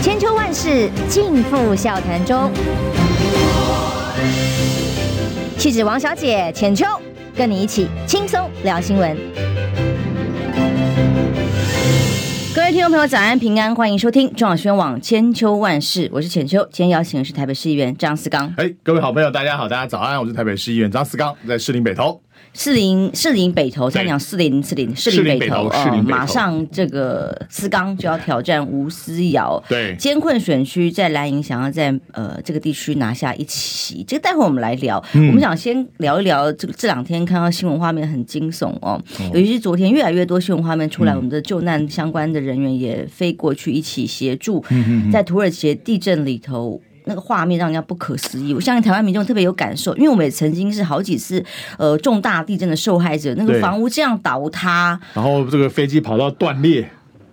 千秋万世尽付笑谈中。气质王小姐浅秋，跟你一起轻松聊新闻。各位听众朋友，早安平安，欢迎收听中广新闻网千秋万世，我是浅秋。今天邀请的是台北市议员张思刚。哎，各位好朋友，大家好，大家早安，我是台北市议员张思刚，在士林北投。士林士林北投，再讲士林士林士林北投，呃，马上这个思刚就要挑战吴思瑶，对，艰困选区在蓝营想要在呃这个地区拿下一席，这个待会我们来聊。嗯、我们想先聊一聊这个这两天看到新闻画面很惊悚哦，嗯、尤其是昨天越来越多新闻画面出来，嗯、我们的救难相关的人员也飞过去一起协助，在土耳其地震里头。那个画面让人家不可思议，我相信台湾民众特别有感受，因为我们也曾经是好几次呃重大地震的受害者，那个房屋这样倒塌，然后这个飞机跑到断裂，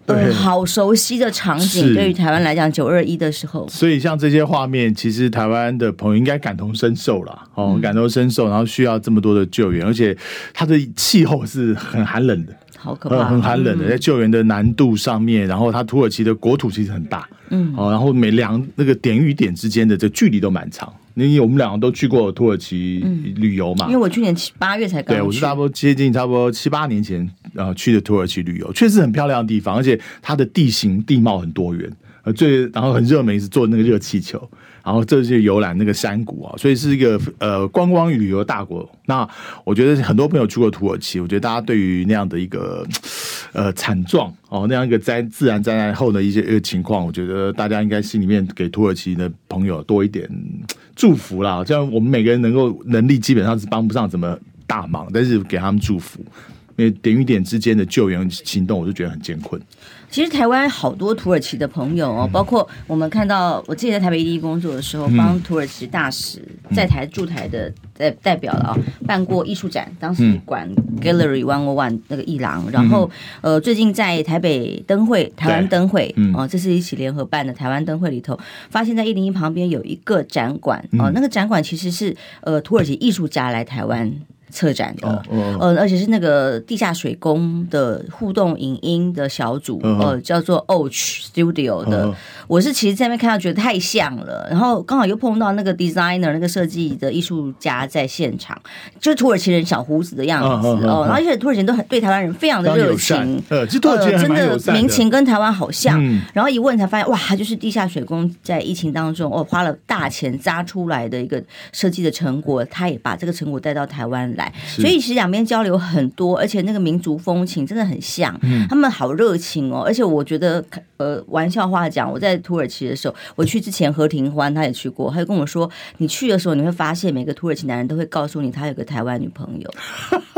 对，呃、好熟悉的场景，对于台湾来讲，九二一的时候，所以像这些画面，其实台湾的朋友应该感同身受了，哦，感同身受，然后需要这么多的救援，而且它的气候是很寒冷的。好可怕，很寒冷的，在救援的难度上面，然后它土耳其的国土其实很大，嗯，哦，然后每两那个点与点之间的这距离都蛮长。因为我们两个都去过土耳其旅游嘛，因为我去年七八月才刚，对，我是差不多接近差不多七八年前去的土耳其旅游，确实很漂亮的地方，而且它的地形地貌很多元，最然后很热门是坐那个热气球。然后这是游览那个山谷啊，所以是一个呃观光旅游大国。那我觉得很多朋友去过土耳其，我觉得大家对于那样的一个呃惨状哦，那样一个灾自然灾难后的一些情况，我觉得大家应该心里面给土耳其的朋友多一点祝福啦。这样我们每个人能够能力基本上是帮不上什么大忙，但是给他们祝福，因为点与点之间的救援行动，我就觉得很艰困。其实台湾好多土耳其的朋友哦，包括我们看到，我自己在台北一工作的时候，帮土耳其大使在台驻台的代代表了啊，办过艺术展，当时管 Gallery One One 那个艺廊，然后呃，最近在台北灯会、台湾灯会哦，这是一起联合办的台湾灯会里头，发现在一零一旁边有一个展馆哦，那个展馆其实是呃土耳其艺术家来台湾。策展的，呃，而且是那个地下水宫的互动影音的小组，呃，叫做 Och Studio 的。我是其实在那边看到觉得太像了，然后刚好又碰到那个 designer 那个设计的艺术家在现场，就是土耳其人小胡子的样子哦，然后而且土耳其人都很对台湾人非常的热情，呃，真的民情跟台湾好像，然后一问才发现哇，就是地下水宫在疫情当中哦花了大钱扎出来的一个设计的成果，他也把这个成果带到台湾来。所以其实两边交流很多，而且那个民族风情真的很像，嗯、他们好热情哦。而且我觉得，呃，玩笑话讲，我在土耳其的时候，我去之前何庭欢他也去过，他就跟我说，你去的时候你会发现每个土耳其男人都会告诉你他有个台湾女朋友。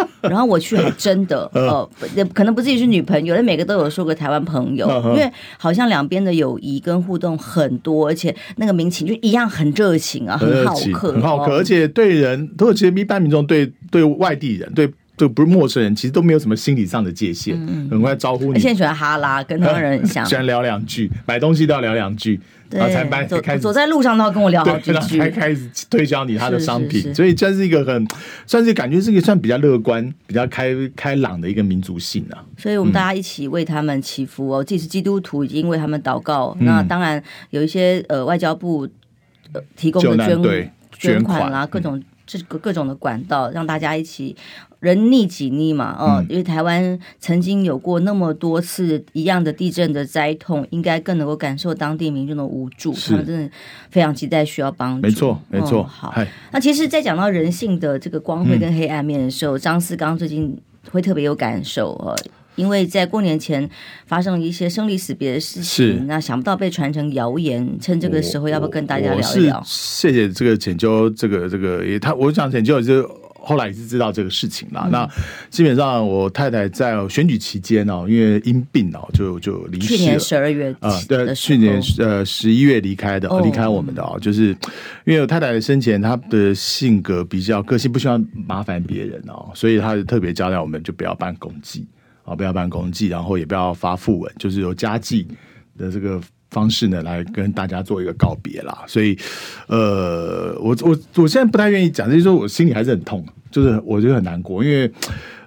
然后我去还真的，呃，可能不至于是女朋友，但每个都有说个台湾朋友，因为好像两边的友谊跟互动很多，而且那个民情就一样很热情啊，很好客，很好客，而且对人土耳其一般民众对对外地人对。就不是陌生人，其实都没有什么心理上的界限，很快招呼你。现在喜欢哈拉，跟台湾人很像，喜欢聊两句，买东西都要聊两句，然后才开始走在路上都要跟我聊好几句，才开始推销你他的商品。所以这是一个很，算是感觉是一个算比较乐观、比较开开朗的一个民族性啊。所以我们大家一起为他们祈福哦，即使基督徒已经为他们祷告。那当然有一些呃外交部提供的捐捐款啦，各种这个各种的管道，让大家一起。人逆己逆嘛，哦，因为台湾曾经有过那么多次一样的地震的灾痛，应该更能够感受当地民众的无助，是他们真的非常期待需要帮助。没错，没错。哦、好，那其实，在讲到人性的这个光辉跟黑暗面的时候，张思刚最近会特别有感受哦，因为在过年前发生了一些生离死别的事情，是那想不到被传成谣言，趁这个时候要不要跟大家聊一聊？谢谢这个浅秋，这个这个也他，我想浅秋也是。后来也是知道这个事情了。嗯、那基本上，我太太在选举期间哦，因为因病哦，就就离世了。去年十二月啊，对，去年呃十一月离开的，离开我们的哦，就是因为我太太生前她的性格比较个性，不喜欢麻烦别人哦，所以她就特别交代我们，就不要办公祭啊，不要办公祭，然后也不要发訃文，就是有家祭的这个。方式呢，来跟大家做一个告别啦。所以，呃，我我我现在不太愿意讲，就是说我心里还是很痛，就是我觉得很难过，因为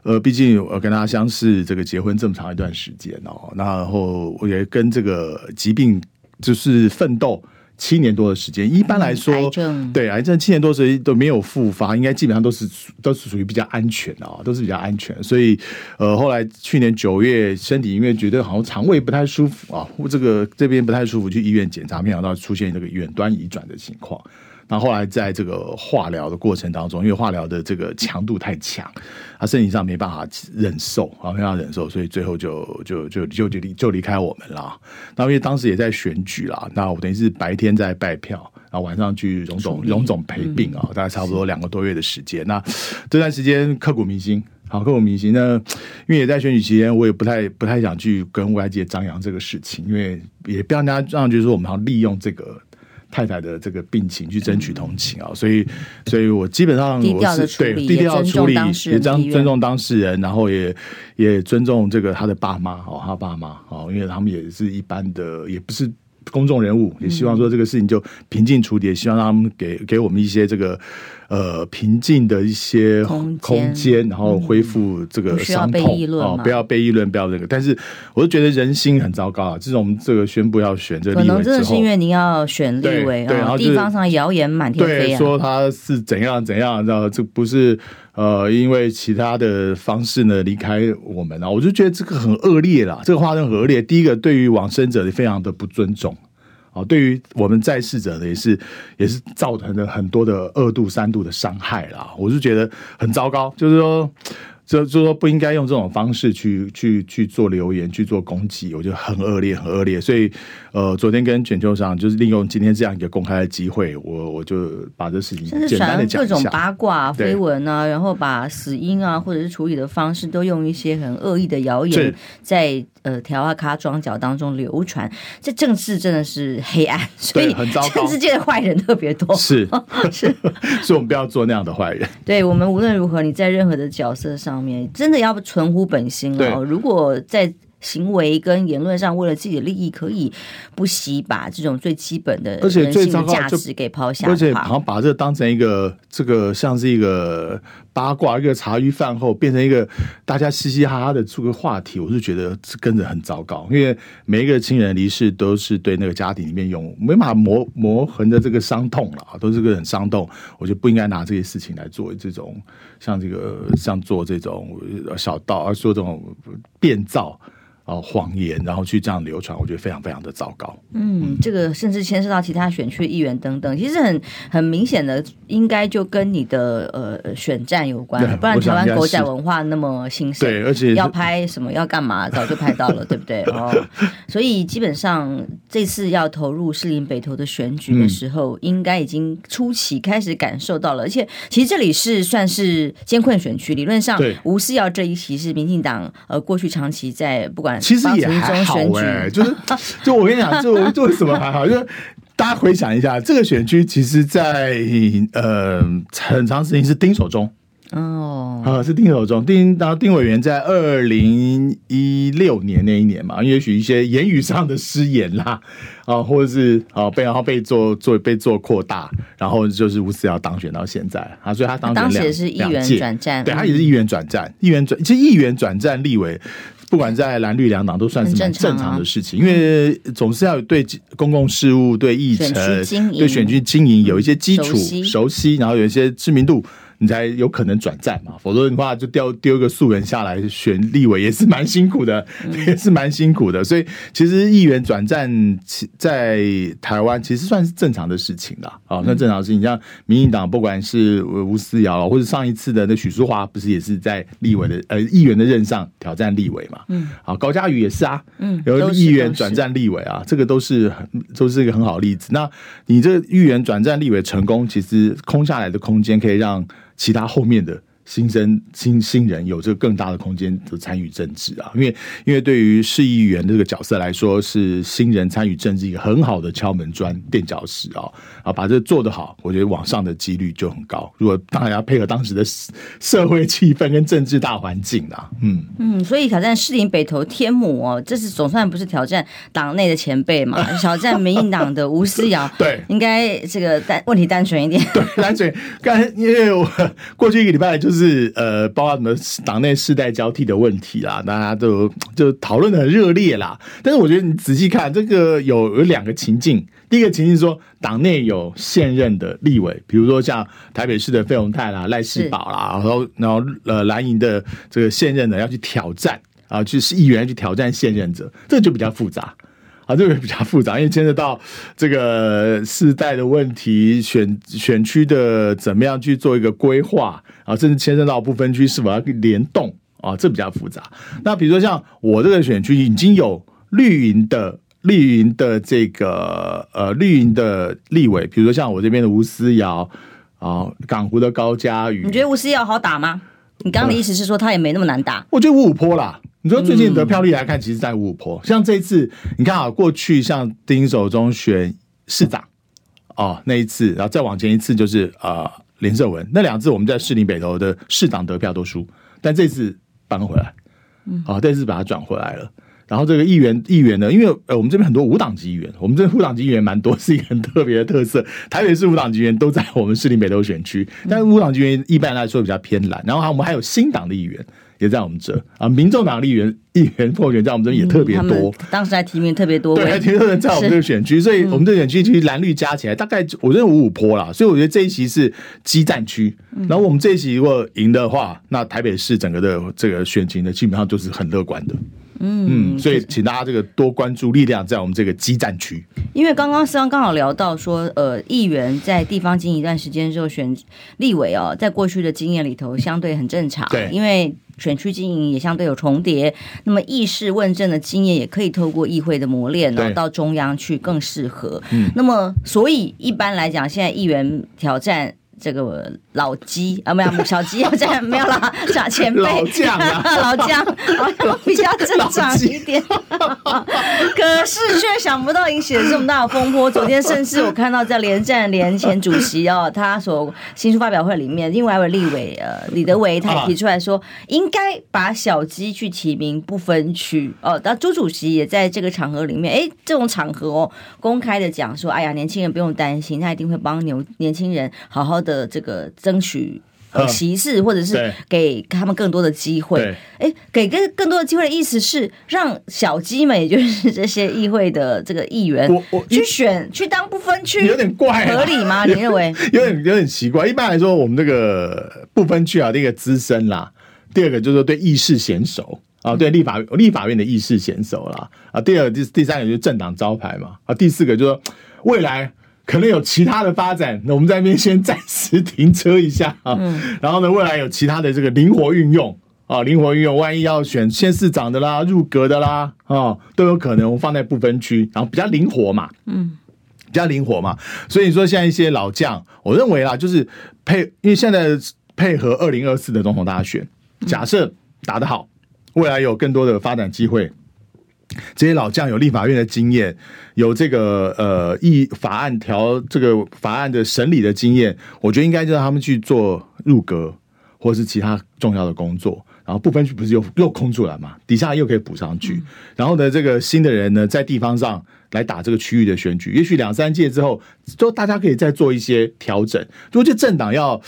呃，毕竟我跟他相识这个结婚这么长一段时间哦，然后我也跟这个疾病就是奋斗。七年多的时间，一般来说，癌症对癌症七年多时间都没有复发，应该基本上都是都是属于比较安全的啊，都是比较安全。所以，呃，后来去年九月，身体因为觉得好像肠胃不太舒服啊，这个这边不太舒服，去医院检查，没想到出现这个远端移转的情况。然后后来在这个化疗的过程当中，因为化疗的这个强度太强，他身体上没办法忍受啊，没办法忍受，所以最后就就就就就离就离开我们了。那因为当时也在选举啦，那我等于是白天在拜票，然后晚上去荣总荣总陪病啊，大概差不多两个多月的时间。那这段时间刻骨铭心，好刻骨铭心。那因为也在选举期间，我也不太不太想去跟外界张扬这个事情，因为也不让大家让觉得说我们好像利用这个。太太的这个病情去争取同情啊、哦，所以，所以我基本上我是对低调处理，也尊尊重当事人，然后也也尊重这个他的爸妈哦，他爸妈哦，因为他们也是一般的，也不是。公众人物也希望说这个事情就平静处理，也希望他们给给我们一些这个呃平静的一些空间，然后恢复这个伤痛哦，不要被议论，不要那个。但是我就觉得人心很糟糕啊！自从这个宣布要选这个立委之后，可能真的是因为您要选立委啊，然后地方上谣言满天飞啊，说他是怎样怎样，然后这不是呃因为其他的方式呢离开我们啊，我就觉得这个很恶劣啦，这个话很恶劣。第一个对于往生者也非常的不尊重。哦，对于我们在世者呢，也是也是造成了很多的二度、三度的伤害啦。我是觉得很糟糕，就是说。就就说不应该用这种方式去去去做留言，去做攻击，我觉得很恶劣，很恶劣。所以，呃，昨天跟全球上就是利用今天这样一个公开的机会，我我就把这事情简单的讲一下。各种八卦绯闻啊，然后把死因啊，或者是处理的方式，都用一些很恶意的谣言在呃条啊卡庄脚当中流传。这政治真的是黑暗，所以政治界的坏人特别多。是是，所以我们不要做那样的坏人。对，我们无论如何，你在任何的角色上。真的要存乎本心哦。如果在行为跟言论上为了自己的利益，可以不惜把这种最基本的人性的价值给抛下，而且好像把这当成一个这个像是一个八卦，一个茶余饭后变成一个大家嘻嘻哈哈的这个话题，我是觉得跟着很糟糕。因为每一个亲人离世都是对那个家庭里面有没办法磨磨痕的这个伤痛了，都是个很伤痛。我就不应该拿这些事情来做这种像这个像做这种小道，而说这种变造。哦，谎言，然后去这样流传，我觉得非常非常的糟糕。嗯，这个甚至牵涉到其他选区议员等等，其实很很明显的，应该就跟你的呃选战有关，不然台湾狗仔文化那么兴盛，对，而且要拍什么要干嘛，早就拍到了，对不对？哦，所以基本上这次要投入士林北投的选举的时候，嗯、应该已经初期开始感受到了，而且其实这里是算是艰困选区，理论上吴思瑶这一席是民进党呃过去长期在不管。其实也还好哎、欸，就是就我跟你讲，就 就为什么还好？就是大家回想一下，这个选区其实在呃很长时间是丁守中哦，啊是丁守中丁，然后丁委员在二零一六年那一年嘛，也许一些言语上的失言啦啊，或者是啊被然后被做做被做扩大，然后就是吴思瑶当选到现在啊，所以他当选两届，当时是议员转战，对他也是议员转战，议员转其实议员转战立委。不管在蓝绿两党都算是蛮正常的事情，因为总是要对公共事务、对议程、对选举经营有一些基础熟悉，然后有一些知名度。你才有可能转战嘛，否则的话就丢丢一个素人下来选立委也是蛮辛苦的，也是蛮辛苦的。所以其实议员转战在台湾其实算是正常的事情啦，啊，那正常的事情。像民进党不管是吴思瑶，或者上一次的那许淑华，不是也是在立委的呃议员的任上挑战立委嘛？嗯，好，高嘉瑜也是啊，嗯，有议员转战立委啊，这个都是很都是一个很好的例子。那你这个议员转战立委成功，其实空下来的空间可以让。其他后面的。新生新新人有这个更大的空间的参与政治啊，因为因为对于市议员这个角色来说，是新人参与政治一个很好的敲门砖垫脚石啊啊，把这做得好，我觉得往上的几率就很高。如果当然要配合当时的社会气氛跟政治大环境啊，嗯嗯，所以挑战士林北投天母哦，这是总算不是挑战党内的前辈嘛，挑战民进党的吴思瑶，对，应该这个单问题单纯一点，对，单纯。刚因为我过去一个礼拜就是。就是呃，包括什么党内世代交替的问题啦，大家都就讨论的很热烈啦。但是我觉得你仔细看，这个有有两个情境。第一个情境是说，党内有现任的立委，比如说像台北市的费鸿泰啦、赖世宝啦，然后然后呃蓝营的这个现任的要去挑战啊，去是议员去挑战现任者，这就比较复杂。啊，这个比较复杂，因为牵涉到这个世代的问题，选选区的怎么样去做一个规划啊，甚至牵涉到不分区是否要联动啊，这比较复杂。那比如说像我这个选区已经有绿营的绿营的这个呃绿营的立委，比如说像我这边的吴思瑶啊，港湖的高嘉瑜，你觉得吴思瑶好打吗？你刚刚的意思是说他也没那么难打？我觉得五五坡啦。你说最近得票率来看，其实在五五坡。像这一次，你看啊，过去像丁守中选市长哦那一次，然后再往前一次就是呃林胜文那两次，我们在士林北投的市长得票都输，但这次扳回来，好，这次把它转回来了。然后这个议员议员呢，因为呃我们这边很多无党籍议员，我们这无党籍议员蛮多，是一个很特别的特色。台北市无党籍议员都在我们士林北投选区，但是无党籍议员一般来说比较偏蓝。然后我们还有新党的议员。也在我们这啊，民众党立员、议员、候选人在我们这也特别多。当时还提名特别多，对，还提名人在我们这个选区，所以我们这个选区其实蓝绿加起来大概我认为五五坡啦。所以我觉得这一席是激战区。然后我们这一席如果赢的话，那台北市整个的这个选情呢，基本上就是很乐观的。嗯，所以请大家这个多关注力量在我们这个激战区。因为刚刚思刚刚好聊到说，呃，议员在地方经营一段时间之后选立委哦，在过去的经验里头相对很正常。对，因为选区经营也相对有重叠，那么议事问政的经验也可以透过议会的磨练呢，到中央去更适合。嗯，那么所以一般来讲，现在议员挑战。这个老鸡啊，没有小鸡，这样没有啦，小前辈老将啊，老将，比较正常一点。可是却想不到引起了这么大的风波。昨天甚至我看到在连战连前主席哦，他所新书发表会里面，另外一位立委呃李德维他也提出来说，应该把小鸡去提名不分区哦。那朱主席也在这个场合里面，哎，这种场合哦，公开的讲说，哎呀，年轻人不用担心，他一定会帮牛年轻人好好的。的这个争取呃，歧视，或者是给他们更多的机会。哎，给更更多的机会的意思是让小鸡们，也就是这些议会的这个议员，去选去当不分区，有点怪，合理吗？你认为？有点有点奇怪。一般来说，我们这个不分区啊，第一个资深啦，第二个就是说对议事娴熟啊，对立法立法院的议事娴熟啦啊，第二第第三个就是政党招牌嘛啊，第四个就是说未来。可能有其他的发展，那我们在那边先暂时停车一下啊。然后呢，未来有其他的这个灵活运用啊，灵活运用，万一要选县市长的啦、入阁的啦啊，都有可能我放在不分区，然后比较灵活嘛，嗯，比较灵活嘛。所以你说现在一些老将，我认为啦，就是配，因为现在配合二零二四的总统大选，假设打得好，未来有更多的发展机会。这些老将有立法院的经验，有这个呃议法案调这个法案的审理的经验，我觉得应该就让他们去做入阁或是其他重要的工作。然后不分区不是又又空出来嘛，底下又可以补上去。然后呢，这个新的人呢，在地方上来打这个区域的选举，也许两三届之后，都大家可以再做一些调整。如果这政党要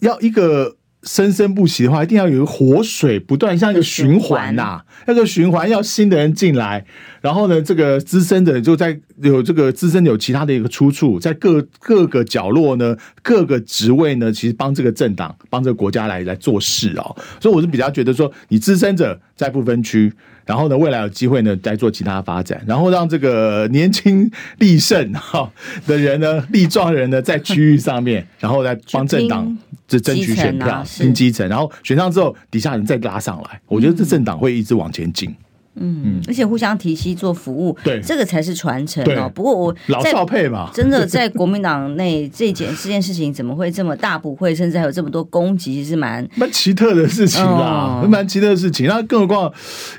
要一个。生生不息的话，一定要有一个活水不断，像一个循环呐，那个循环要新的人进来，然后呢，这个资深的就在有这个资深有其他的一个出处，在各各个角落呢，各个职位呢，其实帮这个政党、帮这个国家来来做事哦。所以我是比较觉得说，你资深者在不分区。然后呢，未来有机会呢，再做其他发展，然后让这个年轻力盛哈的人呢，力壮人呢，在区域上面，然后再帮政党这争取选票，拼基层，然后选上之后，底下人再拉上来，我觉得这政党会一直往前进。嗯，而且互相提携做服务，对，这个才是传承哦。不过我老少配嘛，真的在国民党内这件这件事情怎么会这么大不会，甚至还有这么多攻击，其实蛮蛮奇特的事情啦，蛮、哦、奇特的事情。那更何况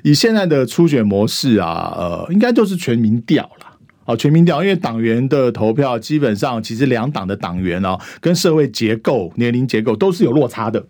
以现在的初选模式啊，呃，应该就是全民调了。哦，全民调，因为党员的投票基本上其实两党的党员哦，跟社会结构、年龄结构都是有落差的。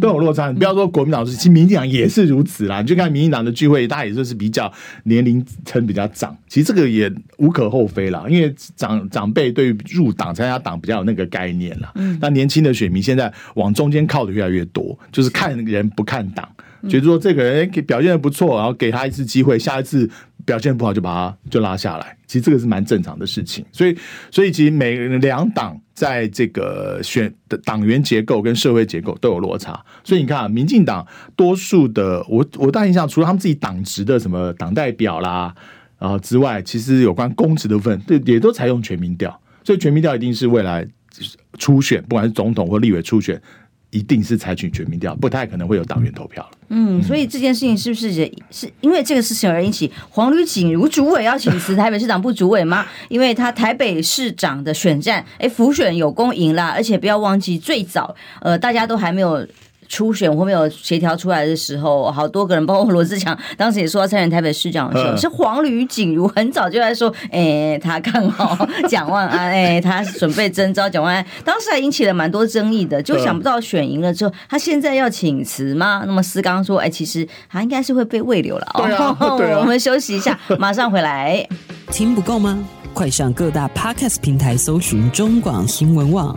都有落差。你不要说国民党，其实民进党也是如此啦。你就看民进党的聚会，大家也就是比较年龄层比较长，其实这个也无可厚非啦。因为长长辈对于入党参加党比较有那个概念啦。那年轻的选民现在往中间靠的越来越多，就是看人不看党，觉得说这个人表现的不错，然后给他一次机会，下一次。表现不好就把他就拉下来，其实这个是蛮正常的事情。所以，所以其实每两党在这个选的党员结构跟社会结构都有落差。所以你看，民进党多数的我我大印象，除了他们自己党职的什么党代表啦啊之外，其实有关公职的部分，对也都采用全民调。所以全民调一定是未来初选，不管是总统或立委初选。一定是采取全民调，不太可能会有党员投票。嗯，所以这件事情是不是也是因为这个事情而引起黄旅锦如主委要请辞台北市长部主委吗？因为他台北市长的选战，哎，辅选有功赢了，而且不要忘记最早，呃，大家都还没有。初选或没有协调出来的时候，好多个人，包括罗志强，当时也说要参选台北市长的时候，是黄吕锦如很早就在说，哎、欸，他看好蒋万安，哎、欸，他准备征召蒋万安，当时还引起了蛮多争议的，就想不到选赢了之后，他现在要请辞吗？那么思刚说，哎、欸，其实他应该是会被慰留了哦。对啊，对啊，我们休息一下，马上回来。听不够吗？快上各大 Podcast 平台搜寻中广新闻网。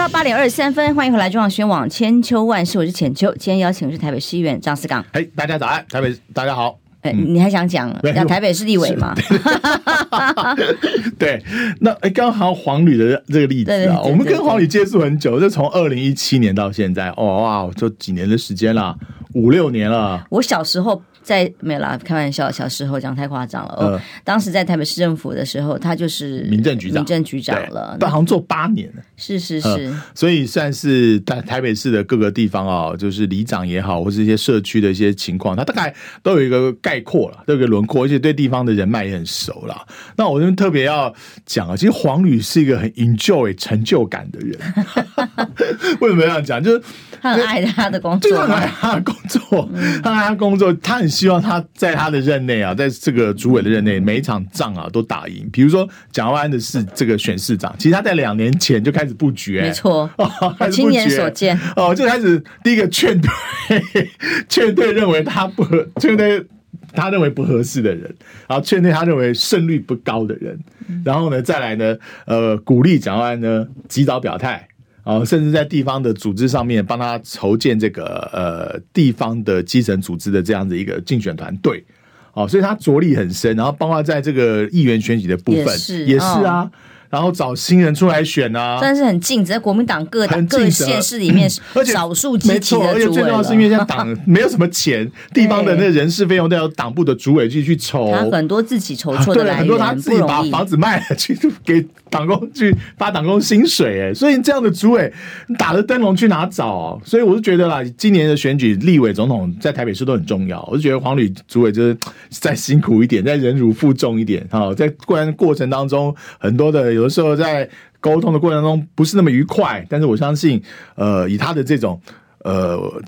到八点二十三分，欢迎回来中广宣网千秋万世，我是浅秋。今天邀请的是台北市议员张思刚。嘿，大家早安，台北大家好。哎，你还想讲讲台北市立委吗？对，那哎，刚好黄旅的这个例子啊，我们跟黄旅接触很久，就从二零一七年到现在，哦哇，就几年的时间了，五六年了。我小时候。在没有啦，开玩笑，小时候讲太夸张了。哦、呃，当时在台北市政府的时候，他就是民政局长，民政局长了，但好像做八年了。是是是、呃，所以算是在台北市的各个地方啊，就是里长也好，或是一些社区的一些情况，他大概都有一个概括了，都有一个轮廓，而且对地方的人脉也很熟了。那我这边特别要讲啊，其实黄吕是一个很 enjoy 成就感的人。为什么要这样讲？就是 他很爱他的工作，他很爱他的工作，他爱他工作，他很希望他在他的任内啊，在这个主委的任内，每一场仗啊都打赢。比如说蒋万安的是这个选市长，其实他在两年前就开始布局，没错，哦亲眼所见哦，就开始第一个劝退，劝退认为他不合，劝退他认为不合适的人，然后劝退他认为胜率不高的人，然后呢，再来呢，呃，鼓励蒋万安呢及早表态。哦，甚至在地方的组织上面帮他筹建这个呃地方的基层组织的这样的一个竞选团队，哦，所以他着力很深，然后包括在这个议员选举的部分也是，也是啊。哦然后找新人出来选啊，真的是很尽责，在国民党各党各县市里面，而且少数没错，而且最重要是因为现在党 没有什么钱，地方的那个人事费用都要党部的主委去去筹，他很多自己筹措的来对，很多他自己把房子卖了去给党工去发党工薪水，哎，所以这样的主委打着灯笼去哪找？所以我是觉得啦，今年的选举立委总统在台北市都很重要，我就觉得黄吕主委就是再辛苦一点，再忍辱负重一点啊，在过然过程当中很多的。有的时候在沟通的过程中不是那么愉快，但是我相信，呃，以他的这种呃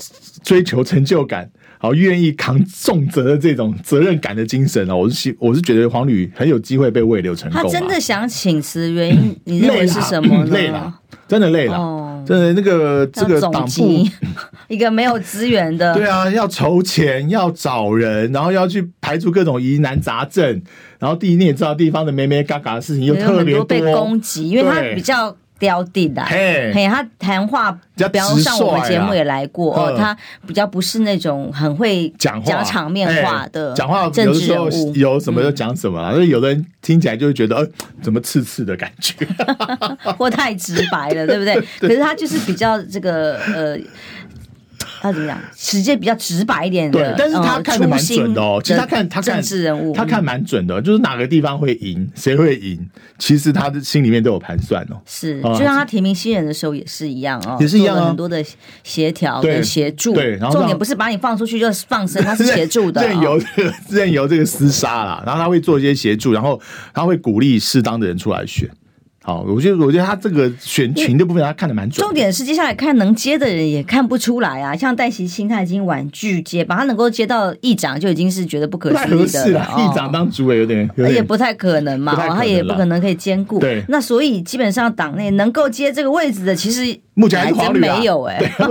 追求成就感，好愿意扛重责的这种责任感的精神哦，我是希我是觉得黄旅很有机会被慰留成功。他真的想请辞，原因你认为是什么呢？累了，真的累了。哦真的，那个这个党部 一个没有资源的，对啊，要筹钱，要找人，然后要去排除各种疑难杂症，然后第一你也知道，地方的咩咩嘎嘎的事情又特别多，被攻击，因为他比较。刁地的，嘿，他谈话比较上我们节目也来过，哦，他比较不是那种很会讲讲场面话的，讲话有的时候有什么就讲什么，所以有的人听起来就会觉得，呃，怎么刺刺的感觉，或太直白了，对不对？可是他就是比较这个呃。他怎么讲？直接比较直白一点的，对，但是他看的蛮准的哦。其实他看他看政治人物，他看蛮准的，就是哪个地方会赢，谁会赢，其实他的心里面都有盘算哦。是，就像他提名新人的时候也是一样哦，也是一样很多的协调跟协助。对，然后重点不是把你放出去就是放生，他是协助的，任由这个任由这个厮杀啦。然后他会做一些协助，然后他会鼓励适当的人出来选。好，我觉得我觉得他这个选群的部分，他看得蛮准。重点是接下来看能接的人也看不出来啊，像戴锡钦他已经婉拒接，把他能够接到议长就已经是觉得不可思议的了。议长当主委有点，有点也不太可能嘛，他也不可能可以兼顾。对，那所以基本上党内能够接这个位置的，其实目前还真没有哎、欸。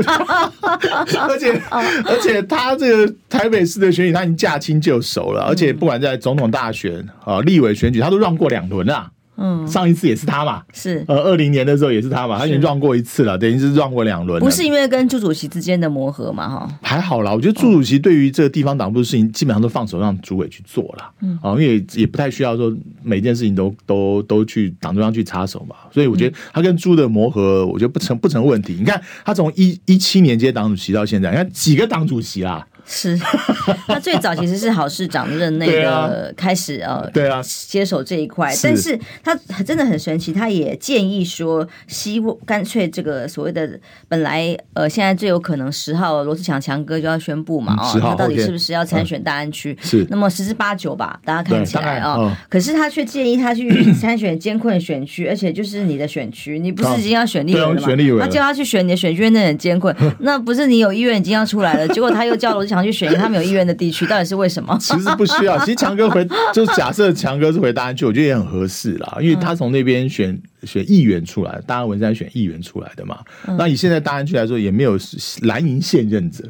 而且而且他这个台北市的选举他已经驾轻就熟了，而且不管在总统大选啊、立委选举，他都让过两轮了。嗯，上一次也是他嘛，是呃，二零年的时候也是他嘛，他已经让过一次了，等于是让过两轮。不是因为跟朱主席之间的磨合嘛，哈，还好啦。我觉得朱主席对于这个地方党部的事情，基本上都放手让主委去做了，嗯，啊，因为也不太需要说每件事情都都都去党中央去插手嘛，所以我觉得他跟朱的磨合，我觉得不成不成问题。你看他从一一七年接党主席到现在，你看几个党主席啦。是，他最早其实是郝市长任内的开始呃，对啊，接手这一块，但是他真的很神奇，他也建议说，希望干脆这个所谓的本来呃，现在最有可能十号罗志强强哥就要宣布嘛，哦，他到底是不是要参选大安区？是，那么十之八九吧，大家看起来啊，可是他却建议他去 参选艰困选区，而且就是你的选区，你不是已经要选立委了吗？他叫他去选你的选区，那很艰困，那不是你有意愿已经要出来了，结果他又叫罗志强。去选一个他们有意愿的地区，到底是为什么？其实不需要。其实强哥回，就是假设强哥是回大安区，我觉得也很合适啦，因为他从那边选选议员出来，大安文山选议员出来的嘛。那以现在大安区来说，也没有蓝营现任者。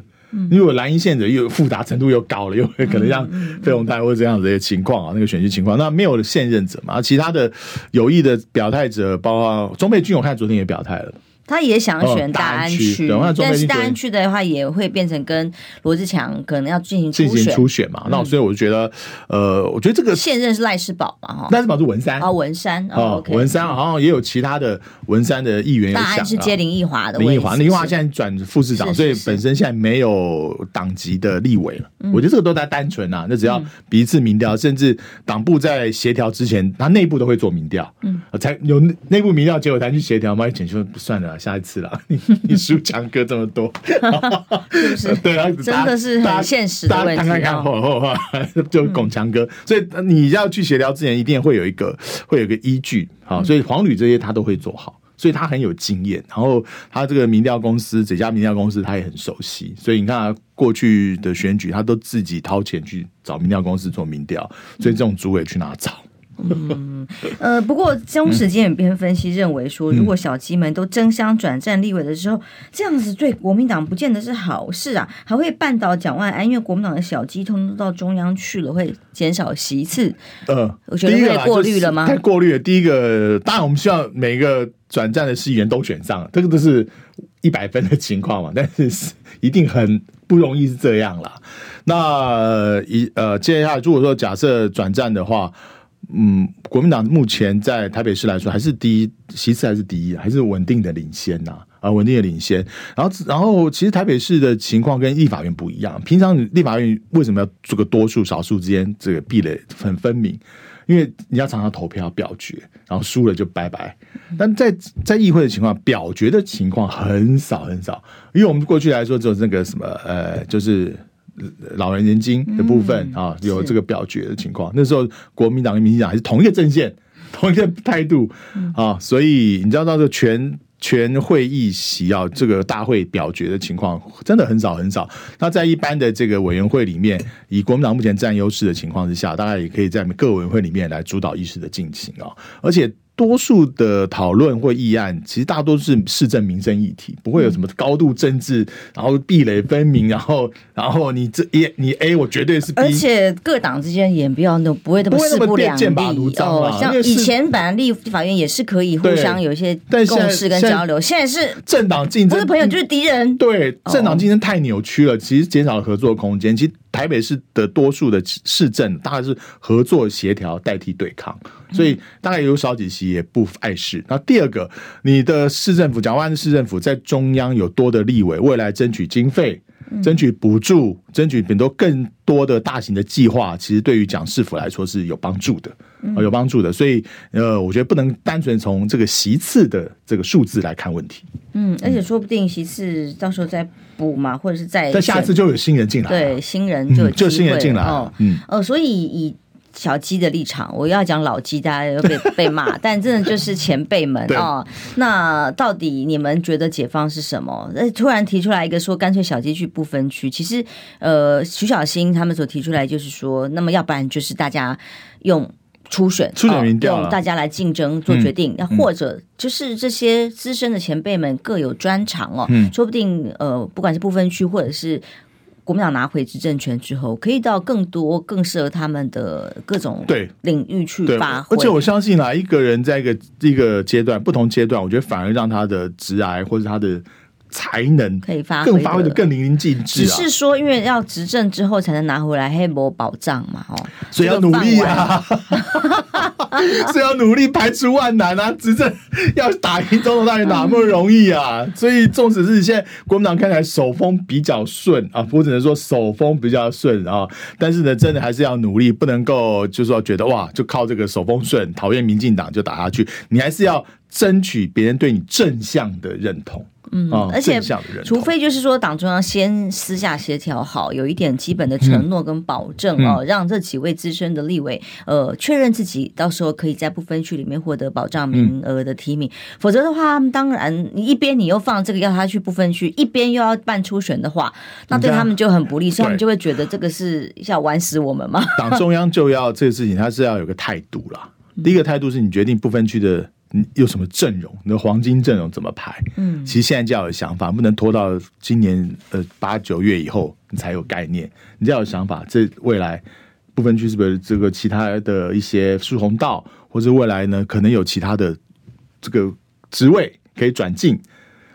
如果蓝营现任者又复杂程度又高了，又可能像费鸿泰或这样子的情况啊，那个选举情况，那没有现任者嘛。其他的有意的表态者，包括钟沛君，我看昨天也表态了。他也想选大安区，但是大安区的话也会变成跟罗志强可能要进行进行初选嘛。那所以我就觉得，呃，我觉得这个现任是赖世宝嘛，哈，赖世宝是文山啊，文山哦，文山好像也有其他的文山的议员。大安是接林奕华的，林奕华，林奕华现在转副市长，所以本身现在没有党籍的立委了。我觉得这个都在单纯啊，那只要比一次民调，甚至党部在协调之前，他内部都会做民调，嗯，才有内部民调结果才去协调嘛。简就算了，下一次啦。你你输强哥这么多，是不是？对啊，真的是很现实的问题。看看看后后话，就拱强哥。所以你要去协调之前，一定会有一个会有一个依据。好，所以黄旅这些他都会做好，所以他很有经验。然后他这个民调公司，这家民调公司他也很熟悉。所以你看，过去的选举他都自己掏钱去找民调公司做民调，所以这种主委去哪找？嗯，呃，不过中时间有编分析认为说，如果小鸡们都争相转战立委的时候，这样子对国民党不见得是好事啊，还会绊倒蒋万安，因为国民党的小鸡通通到中央去了，会减少席次。呃，我觉得太过滤了吗？太过滤了。第一个，当然我们希望每一个转战的市议员都选上，这个都是一百分的情况嘛，但是一定很不容易是这样啦。那一呃，接下来如果说假设转战的话。嗯，国民党目前在台北市来说还是第一，其次还是第一，还是稳定的领先呐啊，啊，稳定的领先。然后，然后其实台北市的情况跟立法院不一样。平常立法院为什么要做个多数少数之间这个壁垒很分明？因为你要常常投票表决，然后输了就拜拜。但在在议会的情况，表决的情况很少很少。因为我们过去来说，只有那个什么呃，就是。老人年金的部分啊，有这个表决的情况。那时候国民党跟民进党还是同一个阵线，同一个态度啊，所以你知道到这个全全会议席啊，这个大会表决的情况真的很少很少。那在一般的这个委员会里面，以国民党目前占优势的情况之下，大概也可以在各委员会里面来主导议事的进行啊，而且。多数的讨论或议案，其实大多是市政民生议题，不会有什么高度政治，然后壁垒分明，然后然后你这也你 A 我绝对是 B，而且各党之间也不要那不会那么势不两立哦。像以前本来立法院也是可以互相有一些共识跟交流，现在是政党竞争不是朋友就是敌人，对政党竞争太扭曲了，其实减少了合作空间。其实台北市的多数的市政大概是合作协调代替对抗。所以大概有少几席也不碍事。那第二个，你的市政府，蒋万安市政府在中央有多的立委，未来争取经费，争取补助，争取很多更多的大型的计划，其实对于蒋市府来说是有帮助的，有帮助的。所以，呃，我觉得不能单纯从这个席次的这个数字来看问题。嗯，而且说不定席次到时候再补嘛，或者是再，但下次就有新人进来，对，新人就有、嗯、就新人进来哦，嗯，呃，所以以。小鸡的立场，我要讲老鸡，大家又被 被骂，但真的就是前辈们哦。那到底你们觉得解放是什么？呃，突然提出来一个说，干脆小鸡去不分区。其实，呃，徐小新他们所提出来就是说，那么要不然就是大家用初选，初选民调，用大家来竞争做决定，那、嗯、或者就是这些资深的前辈们各有专长哦，嗯、说不定呃，不管是不分区或者是。国民党拿回执政权之后，可以到更多更适合他们的各种对领域去发挥。而且我相信啊，一个人在一个一个阶段，不同阶段，我觉得反而让他的直癌或者他的。才能可以发挥，更发挥的更淋漓尽致。只是说，因为要执政之后才能拿回来黑魔保障嘛，哦，所以要努力啊，所以要努力排除万难啊！执政要打赢总统大选哪么容易啊？所以，纵使是现在国民党看起来手风比较顺啊，我只能说手风比较顺啊，但是呢，真的还是要努力，不能够就是说觉得哇，就靠这个手风顺，讨厌民进党就打下去，你还是要争取别人对你正向的认同。嗯，而且除非就是说党中央先私下协调好，有一点基本的承诺跟保证哦，让这几位资深的立委呃确认自己到时候可以在不分区里面获得保障名额的提名，否则的话，当然你一边你又放这个要他去不分区，一边又要办初选的话，那对他们就很不利，所以他们就会觉得这个是要玩死我们嘛。党中央就要这个事情，他是要有个态度啦。第一个态度是你决定不分区的。你有什么阵容？你的黄金阵容怎么排？嗯，其实现在就要有想法，不能拖到今年呃八九月以后你才有概念。你就要有想法，这未来部分区是不是这个其他的一些疏洪道，或者未来呢可能有其他的这个职位可以转进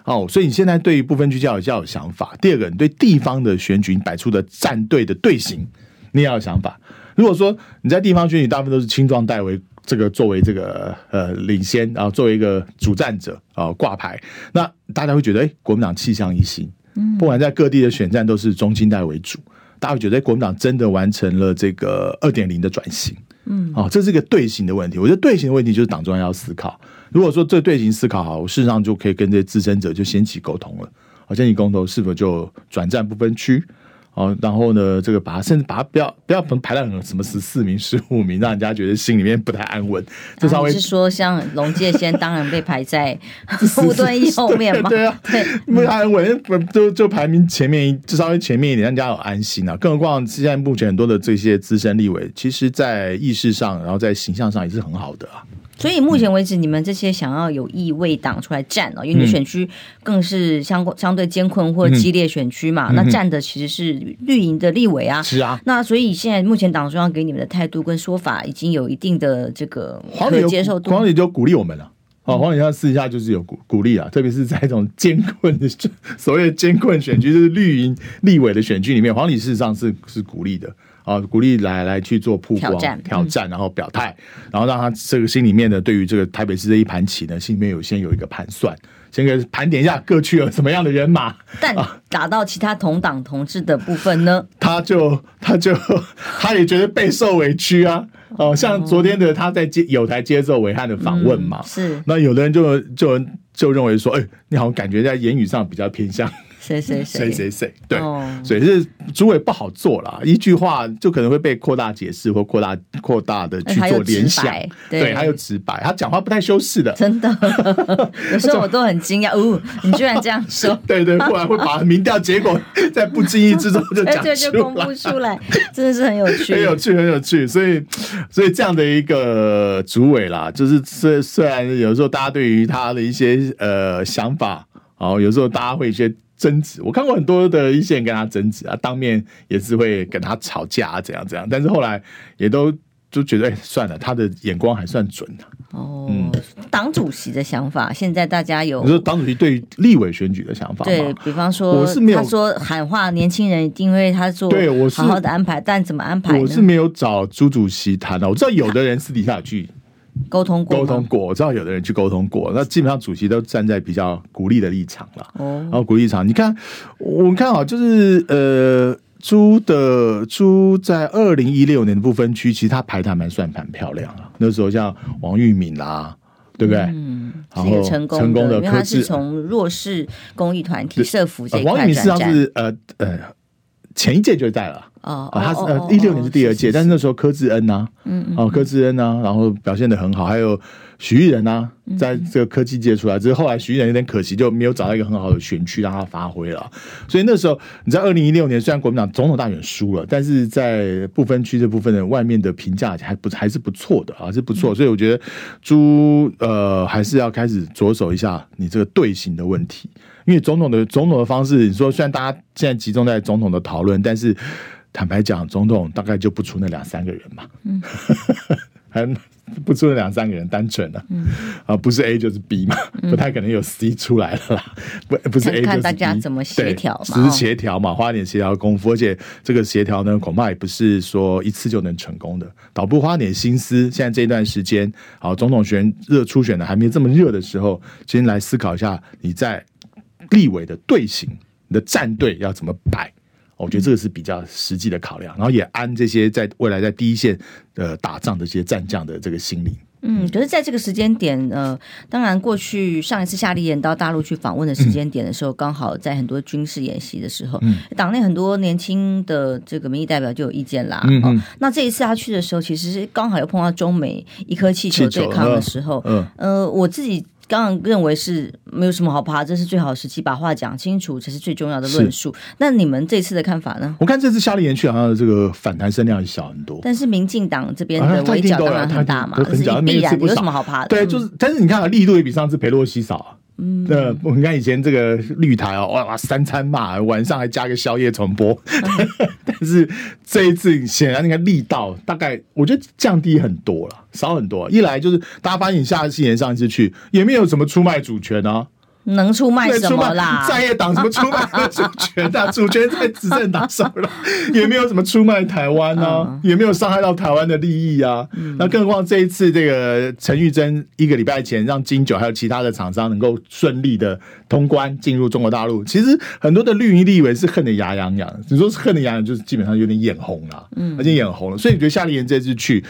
哦。所以你现在对于部分区就要有要有想法。第二个，你对地方的选举你摆出的战队的队形，你也要有想法。如果说你在地方选举大部分都是青壮代为。这个作为这个呃领先，然后作为一个主战者啊挂牌，那大家会觉得哎，国民党气象一新，不管在各地的选战都是中青代为主，大家会觉得国民党真的完成了这个二点零的转型，嗯，哦，这是一个队形的问题。我觉得队形的问题就是党中央要思考。如果说这队形思考好，我事实上就可以跟这些资深者就先起沟通了，好，像你沟通是否就转战不分区？哦，然后呢，这个把他甚至把他不要不要排到什么十四名、十五名，让人家觉得心里面不太安稳。至少是说，像龙介先当然被排在吴敦义后面嘛？对啊，对，不太安稳，不就就排名前面，就稍微前面一点，让人家有安心啊。更何况现在目前很多的这些资深立委，其实在意识上，然后在形象上也是很好的啊。所以目前为止，你们这些想要有意为党出来站哦，因为你的选区更是相相对艰困或激烈选区嘛，那站的其实是绿营的立委啊。是啊，那所以现在目前党中央给你们的态度跟说法，已经有一定的这个可接受度。黄礼就鼓励我们了，哦，黄礼他私底下就是有鼓鼓励啊，特别是在这种艰困的所谓的艰困选区，就是绿营立委的选区里面，黄礼事实上是是鼓励的。啊，鼓励来来去做曝光、挑战，挑战，然后表态，然后让他这个心里面的对于这个台北市这一盘棋呢，心里面有先有一个盘算，先给盘点一下各区有什么样的人马。但打到其他同党同志的部分呢，他就他就 他也觉得备受委屈啊。哦，像昨天的他在接有台接受维汉的访问嘛，嗯、是那有的人就就就认为说，哎，你好像感觉在言语上比较偏向。谁谁谁。谁谁谁对，所以是主委不好做啦，一句话就可能会被扩大解释或扩大扩大的去做联想，对，还有直白，他讲话不太修饰的，真的，有时候我都很惊讶，哦，你居然这样说，对 对，不然会把民调结果在不经意之中就讲出来，就公布出来，真的是很有趣，很有趣，很有趣，所以所以这样的一个主委啦，就是虽虽然有时候大家对于他的一些呃想法，哦，有时候大家会一些。争执，我看过很多的一些人跟他争执啊，当面也是会跟他吵架啊，怎样怎样，但是后来也都就觉得，哎，算了，他的眼光还算准的。哦，嗯，党主席的想法，现在大家有，你说党主席对立委选举的想法，对，比方说，我是没有他说喊话年轻人，因为他做对我是好好的安排，但怎么安排？我是没有找朱主席谈的，我知道有的人私底下去。沟通过，沟通过，我知道有的人去沟通过，那基本上主席都站在比较鼓励的立场了。哦，然后鼓励立场，你看，我们看啊，就是呃，朱的朱在二零一六年的不分区，其实他排谈蛮算蛮漂亮啊。那时候像王玉敏啦，对不对？嗯，然后成功成功的，因为他是从弱势公益团体社福这一块、呃、王玉敏实际上是呃呃前一届就在了。哦，他是呃一六年是第二届，但是那时候柯志恩呐，嗯哦柯志恩呐，然后表现的很好，还有许玉仁啊，在这个科技界出来，只是后来徐艺仁有点可惜，就没有找到一个很好的选区让他发挥了。所以那时候你在二零一六年，虽然国民党总统大选输了，但是在不分区这部分的外面的评价还不还是不错的啊，是不错。所以我觉得朱呃还是要开始着手一下你这个队形的问题，因为总统的总统的方式，你说虽然大家现在集中在总统的讨论，但是。坦白讲，总统大概就不出那两三个人嘛，嗯，还 不出那两三个人，单纯的，嗯，啊，不是 A 就是 B 嘛，不太可能有 C 出来了啦，不不是 A 就是 B，看大家怎么协调嘛，只是协调嘛，花点协调功夫，而且这个协调呢，恐怕也不是说一次就能成功的，倒不如花点心思。现在这一段时间，好，总统选热初选的还没这么热的时候，先来思考一下你在立委的队形，你的战队要怎么摆。我觉得这个是比较实际的考量，然后也安这些在未来在第一线呃打仗的这些战将的这个心理。嗯，可是在这个时间点，呃，当然过去上一次夏立言到大陆去访问的时间点的时候，刚好在很多军事演习的时候，嗯，党内很多年轻的这个民意代表就有意见啦。嗯，嗯，那这一次他去的时候，其实是刚好又碰到中美一颗气球对抗的时候。嗯，呃，我自己。刚刚认为是没有什么好怕，这是最好的时机，把话讲清楚才是最重要的论述。那你们这次的看法呢？我看这次夏立言去，好像这个反弹声量小很多。但是民进党这边的围剿当然很大嘛，很必然有什么好怕的？对，就是，但是你看啊，力度也比上次裴洛西少。嗯，那我们看以前这个绿台哦，哇哇三餐骂，晚上还加个宵夜重播。就、是这一次显然那个力道大概我觉得降低很多了，少很多。一来就是大家发现你夏立言上一次去也没有什么出卖主权啊。能出卖什么啦？在野党什么出卖主权的？主权 在执政党手了，也没有什么出卖台湾啊，也没有伤害到台湾的利益啊。那更何况这一次，这个陈玉珍一个礼拜前让金九还有其他的厂商能够顺利的通关进入中国大陆，其实很多的绿营立委是恨得牙痒痒。你说是恨得牙痒，就是基本上有点眼红了，嗯，而且眼红了。所以你觉得夏立言这次去？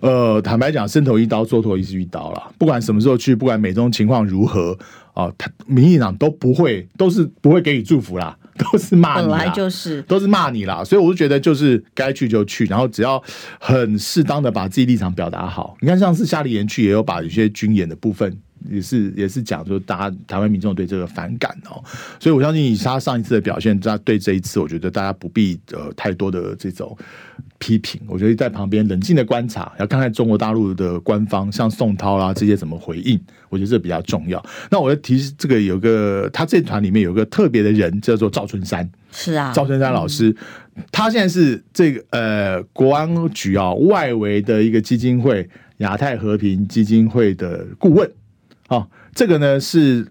呃，坦白讲，伸头一刀，缩头一刀了。不管什么时候去，不管美中情况如何啊，他、呃、民进党都不会，都是不会给予祝福啦，都是骂你啦，本来就是，都是骂你啦。所以我就觉得，就是该去就去，然后只要很适当的把自己立场表达好。你看，上次夏立言去，也有把有些军演的部分。也是也是讲说，大家台湾民众对这个反感哦，所以我相信以他上一次的表现，他对这一次，我觉得大家不必呃太多的这种批评。我觉得在旁边冷静的观察，要看看中国大陆的官方，像宋涛啦这些怎么回应，我觉得这比较重要。那我要提示这个有个他这团里面有个特别的人，叫做赵春山，是啊，赵春山老师，嗯、他现在是这个呃国安局啊外围的一个基金会亚太和平基金会的顾问。哦，这个呢是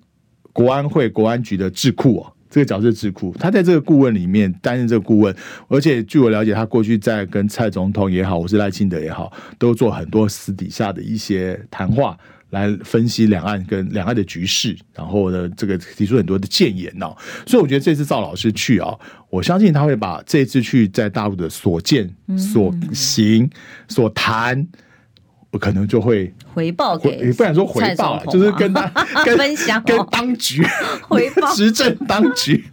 国安会国安局的智库哦，这个角色智库，他在这个顾问里面担任这个顾问，而且据我了解，他过去在跟蔡总统也好，我是赖清德也好，都做很多私底下的一些谈话，来分析两岸跟两岸的局势，然后呢，这个提出很多的建言哦。所以我觉得这次赵老师去啊，我相信他会把这次去在大陆的所见、所行、所谈。我可能就会回报给，不敢说回报，就是跟他 跟分享跟当局 回报 执政当局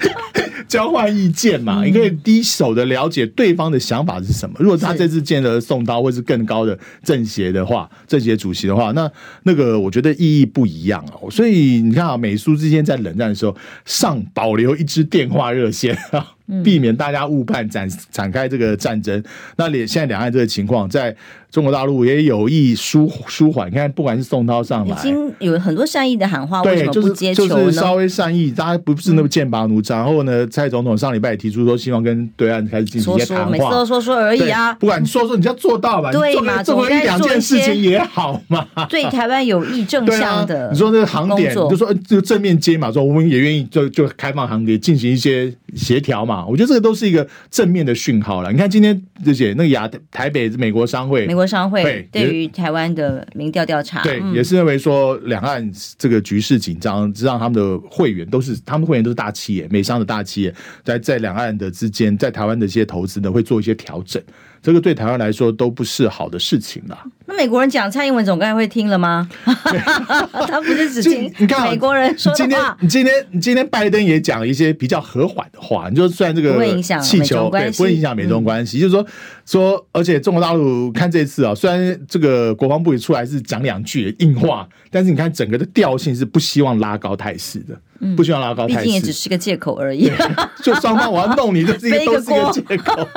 交换意见嘛，你可以第一手的了解对方的想法是什么。如果他这次见了宋涛或是更高的政协的话，政协主席的话，那那个我觉得意义不一样哦。所以你看啊，美苏之间在冷战的时候，上保留一支电话热线啊。避免大家误判展展开这个战争，那现在两岸这个情况，在中国大陆也有意舒舒缓。你看，不管是宋涛上来，已经有很多善意的喊话，对，为什么不接球呢？就是就是稍微善意，大家不是那么剑拔弩张。然后呢，蔡总统上礼拜也提出说，希望跟对岸开始进行一些谈话，每次都说说而已啊。不管你说说，你就要做到吧。对嘛，做一两件事情也好嘛。对台湾有益正向的、啊，你说那个航点，就说就正面接嘛，说我们也愿意就就开放航点进行一些协调嘛。我觉得这个都是一个正面的讯号了。你看今天这些那个亚台北美国商会，美国商会对于台湾的民调调查，对，也是认为说两岸这个局势紧张，让他们的会员都是他们会员都是大企业，美商的大企业，在在两岸的之间，在台湾的一些投资呢，会做一些调整。这个对台湾来说都不是好的事情啦。那美国人讲蔡英文总该会听了吗？他不是只听你看美国人说的话。你今天你今天拜登也讲了一些比较和缓的话，你就算这个不会影响气球，对，不会影响美中关系。就是说说，而且中国大陆看这次啊，虽然这个国防部也出来是讲两句硬话，但是你看整个的调性是不希望拉高态势的。不需要拉高态势，毕竟也只是个借口而已。就双方我要弄你，这是一个 都是一个借口。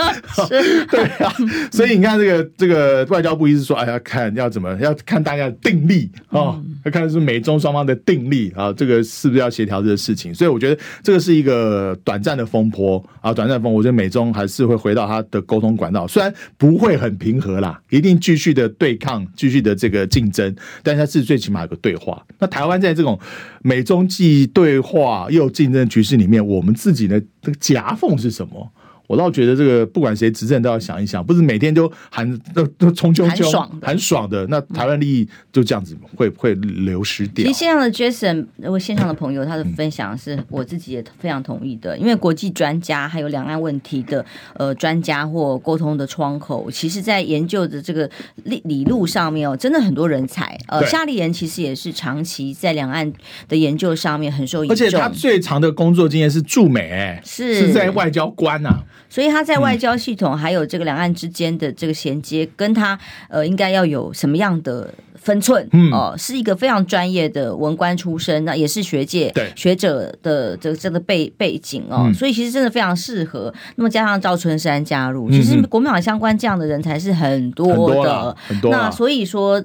对啊。所以你看，这个这个外交部一直说，哎呀，看要怎么要看大家的定力啊，要看是美中双方的定力啊，这个是不是要协调这个事情？所以我觉得这个是一个短暂的风波啊，短暂风。我觉得美中还是会回到他的沟通管道，虽然不会很平和啦，一定继续的对抗，继续的这个竞争，但是它是最起码有个对话。那台湾在这种美中既对话又竞争局势里面，我们自己的这个夹缝是什么？我倒觉得这个不管谁执政都要想一想，不是每天都喊都都冲冲冲很爽的，那台湾利益就这样子会会流失掉。其实线上的 Jason，如果线上的朋友他的分享是我自己也非常同意的，因为国际专家还有两岸问题的呃专家或沟通的窗口，其实在研究的这个理理路上面哦，真的很多人才。呃，夏立言其实也是长期在两岸的研究上面很受益，而且他最长的工作经验是驻美，欸，是是在外交官啊。所以他在外交系统，还有这个两岸之间的这个衔接，跟他呃应该要有什么样的分寸？嗯，哦，是一个非常专业的文官出身，那也是学界学者的这个这个背背景哦，所以其实真的非常适合。那么加上赵春山加入，其实国民党相关这样的人才是很多的，很多。那所以说。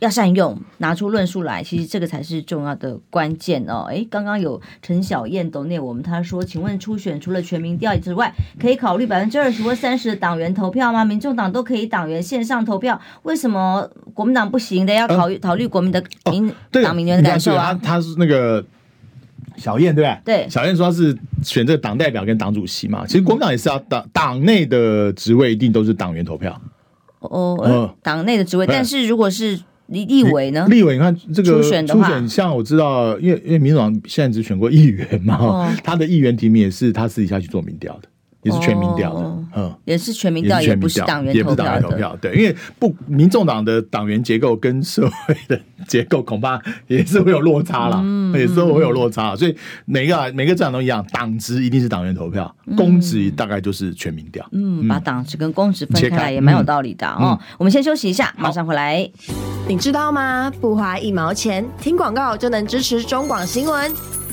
要善用，拿出论述来，其实这个才是重要的关键哦。诶，刚刚有陈小燕抖内我们，他说：“请问初选除了全民调之外，可以考虑百分之二十或三十的党员投票吗？民众党都可以党员线上投票，为什么国民党不行的？要考虑、嗯、考虑国民的民党民员的感受啊？”他他是那个小燕对不对？对，小燕说他是选这个党代表跟党主席嘛。其实国民党也是要党党内的职位一定都是党员投票哦，党内的职位，但是如果是。立立委呢？立委，你看这个初选的话，像我知道，因为因为民主党现在只选过议员嘛，哦、他的议员提名也是他私底下去做民调的。也是全民调的，嗯，也是全民调，也不是党员投票，对，因为不，民众党的党员结构跟社会的结构恐怕也是会有落差了，嗯，也是会有落差，所以每个每个政党都一样，党职一定是党员投票，公职大概就是全民调，嗯，把党职跟公职分开来也蛮有道理的哦。我们先休息一下，马上回来。你知道吗？不花一毛钱，听广告就能支持中广新闻。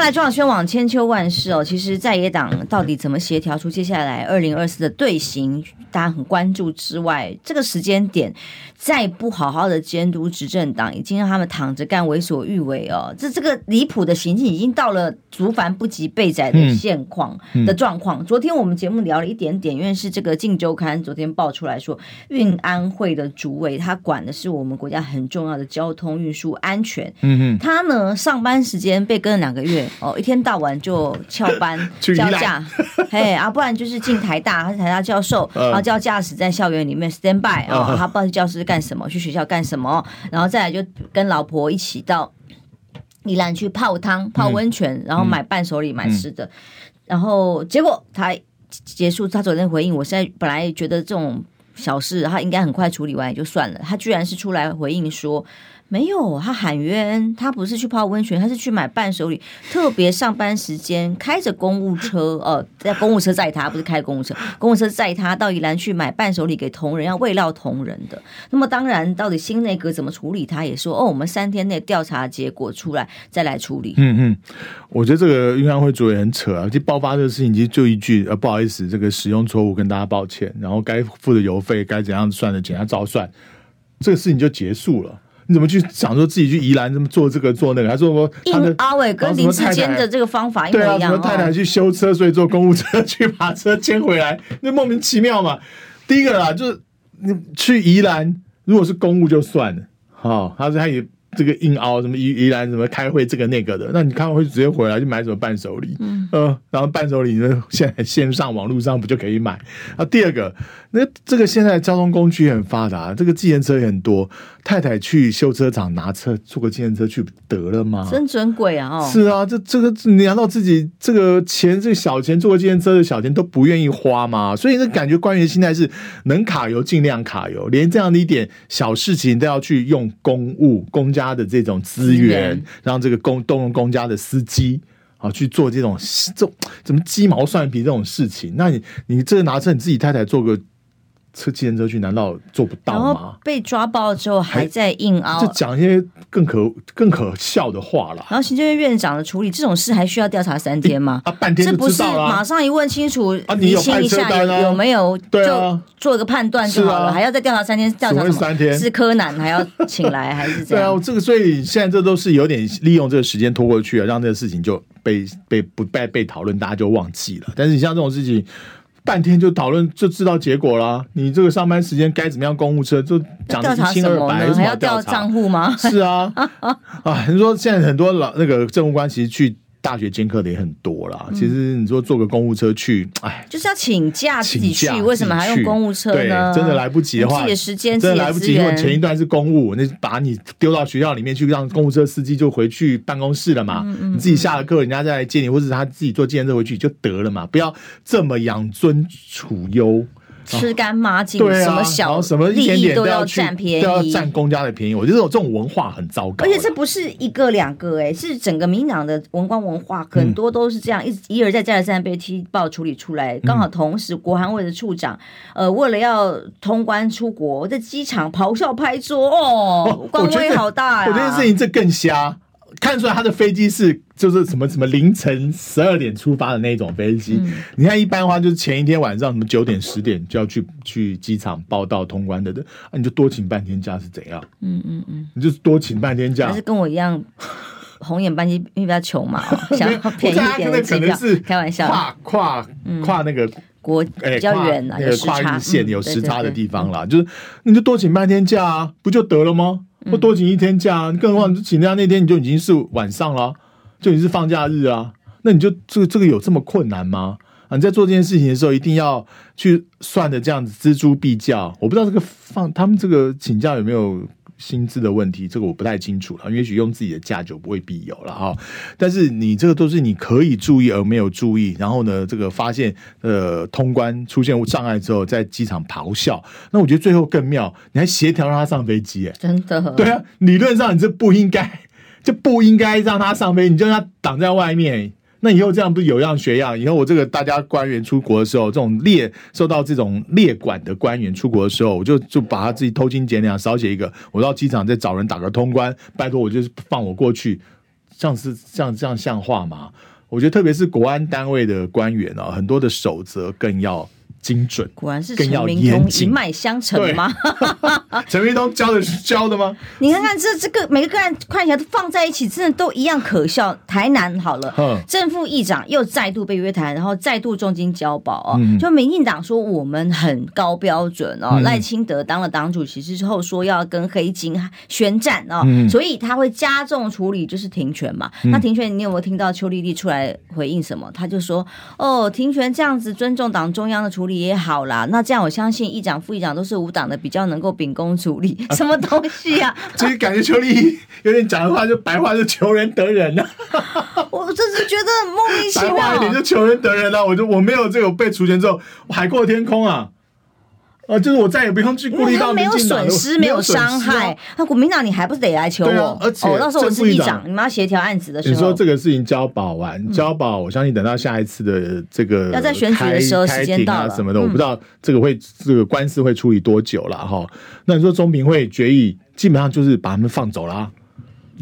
来，中广宣网千秋万世哦，其实在野党到底怎么协调出接下来二零二四的队形，大家很关注之外，这个时间点再不好好的监督执政党，已经让他们躺着干为所欲为哦。这这个离谱的行径已经到了竹繁不及备载的现况的状况。昨天我们节目聊了一点点，因为是这个《镜周刊》昨天爆出来说，运安会的主委他管的是我们国家很重要的交通运输安全。嗯哼，他呢上班时间被跟了两个月。哦，一天到晚就翘班 交假，嘿啊，不然就是进台大，他是台大教授，然后叫驾驶在校园里面 stand by 啊，他不知道去教室干什么，去学校干什么，然后再来就跟老婆一起到宜兰去泡汤、泡温泉，然后买伴手礼、买吃的，然后结果他结束，他昨天回应，我现在本来觉得这种小事他应该很快处理完也就算了，他居然是出来回应说。没有，他喊冤，他不是去泡温泉，他是去买伴手礼，特别上班时间开着公务车，哦，在公务车载他，不是开公务车，公务车载他到宜兰去买伴手礼给同仁，要慰劳同仁的。那么当然，到底新内阁怎么处理，他也说，哦，我们三天内调查结果出来再来处理。嗯嗯，我觉得这个运安会主任很扯啊，就爆发这个事情，其实就一句，呃，不好意思，这个使用错误，跟大家抱歉，然后该付的邮费该怎样算的，检查照算，这个事情就结束了。你怎么去想说自己去宜兰这么做这个做那个？还说我他的阿伟跟林志坚的这个方法一模一样。对啊，什么太太去修车，所以坐公务车去把车牵回来，那莫名其妙嘛。第一个啦，就是你去宜兰，如果是公务就算了，好，他说他也。这个硬凹什么宜宜兰什么开会这个那个的，那你开完会直接回来就买什么伴手礼，嗯，呃，然后伴手礼呢，现在线上网络上不就可以买？啊，第二个，那这个现在交通工具很发达，这个计程车也很多，太太去修车厂拿车，坐个计程车去得了吗？真准鬼啊！哦，是啊，这这个你难道自己这个钱这个小钱坐个计程车的小钱都不愿意花吗？所以那感觉官员现在是能卡油尽量卡油，连这样的一点小事情都要去用公务公家的这种资源，让这个公动用公家的司机啊去做这种这种怎么鸡毛蒜皮这种事情，那你你这个拿着你自己太太做个。车计程车去难道做不到吗？被抓包之后还在硬凹，就讲一些更可更可笑的话了。然后行政院院长的处理这种事还需要调查三天吗？啊，半天就知道了。马上一问清楚，啊，你有派车单啊？有没有？对做个判断就好了，还要再调查三天？调查什么？三天是柯南还要请来还是这样？对啊，这个所以现在这都是有点利用这个时间拖过去了，让这个事情就被被不被被讨论，大家就忘记了。但是你像这种事情。半天就讨论就知道结果了。你这个上班时间该怎么样？公务车就讲的一清二白，还要调账户吗？是啊，啊，你说现在很多老那个政务官其实去。大学兼课的也很多啦。其实你说坐个公务车去，哎，就是要请假自己去，为什么还用公务车呢？真的来不及的话，自己的时间真的来不及。因为前一段是公务，那把你丢到学校里面去，让公务车司机就回去办公室了嘛。你自己下了课，人家再来接你，或者他自己坐计程车回去就得了嘛。不要这么养尊处优。吃干抹净，对啊，什么小什么一点点都要占便宜，都要占公家的便宜。我觉得这种这种文化很糟糕。而且这不是一个两个，哎，是整个民党的文官文化，很多都是这样，一一而再再而三被踢爆处理出来。刚好同时，国航委的处长，呃，为了要通关出国，在机场咆哮拍桌，哦，官威好大呀！我觉得这件事情这更瞎。看出来他的飞机是就是什么什么凌晨十二点出发的那种飞机，嗯、你看一般的话就是前一天晚上什么九点十点就要去去机场报到通关的的，啊你就多请半天假是怎样？嗯嗯嗯，你就多请半天假，还是跟我一样红眼班机因为比较穷嘛，想要便宜一点的机票，开玩笑，跨跨跨那个国比较远啊，有跨日线有时差的地方啦，就是你就多请半天假啊，不就得了吗？不多请一天假，更何况请假那天你就已经是晚上了，就已经是放假日啊。那你就这个这个有这么困难吗？啊，你在做这件事情的时候，一定要去算的这样子锱铢必较。我不知道这个放他们这个请假有没有。薪资的问题，这个我不太清楚了。也许用自己的假就不会必有了哈。但是你这个都是你可以注意而没有注意，然后呢，这个发现呃通关出现障碍之后，在机场咆哮。那我觉得最后更妙，你还协调让他上飞机，哎，真的。对啊，理论上你这不应该，就不应该让他上飞机，你就让他挡在外面。那以后这样不是有样学样？以后我这个大家官员出国的时候，这种列受到这种列管的官员出国的时候，我就就把他自己偷斤减两，少写一个。我到机场再找人打个通关，拜托我就是放我过去，这样是这样这样像话吗？我觉得特别是国安单位的官员啊，很多的守则更要。精准，果然是陈明通一脉相承吗？陈明通教的是教的吗？你看看这这个每个个案看起来都放在一起，真的都一样可笑。台南好了，正副议长又再度被约谈，然后再度重金交保哦。嗯、就民进党说我们很高标准哦，赖、嗯、清德当了党主席之后说要跟黑金宣战哦，嗯、所以他会加重处理，就是停权嘛。嗯、那停权，你有没有听到邱丽丽出来回应什么？他就说哦，停权这样子尊重党中央的处理。也好啦，那这样我相信议长、副议长都是无党的，比较能够秉公处理。什么东西啊？所以感觉邱丽有点讲的话，就白话就求人得人了。我真是觉得很莫名其妙。白话一点就求人得人了。我就我没有这个被除权之后，海阔天空啊。啊，就是我再也不用去顾虑到没有损失，没有伤害。那国民党你还不是得来求我？而且到时候我是议长，你们要协调案子的时候，你说这个事情交保完，交保，我相信等到下一次的这个要在选举的时候时间到了什么的，我不知道这个会这个官司会处理多久了哈。那你说中评会决议，基本上就是把他们放走了。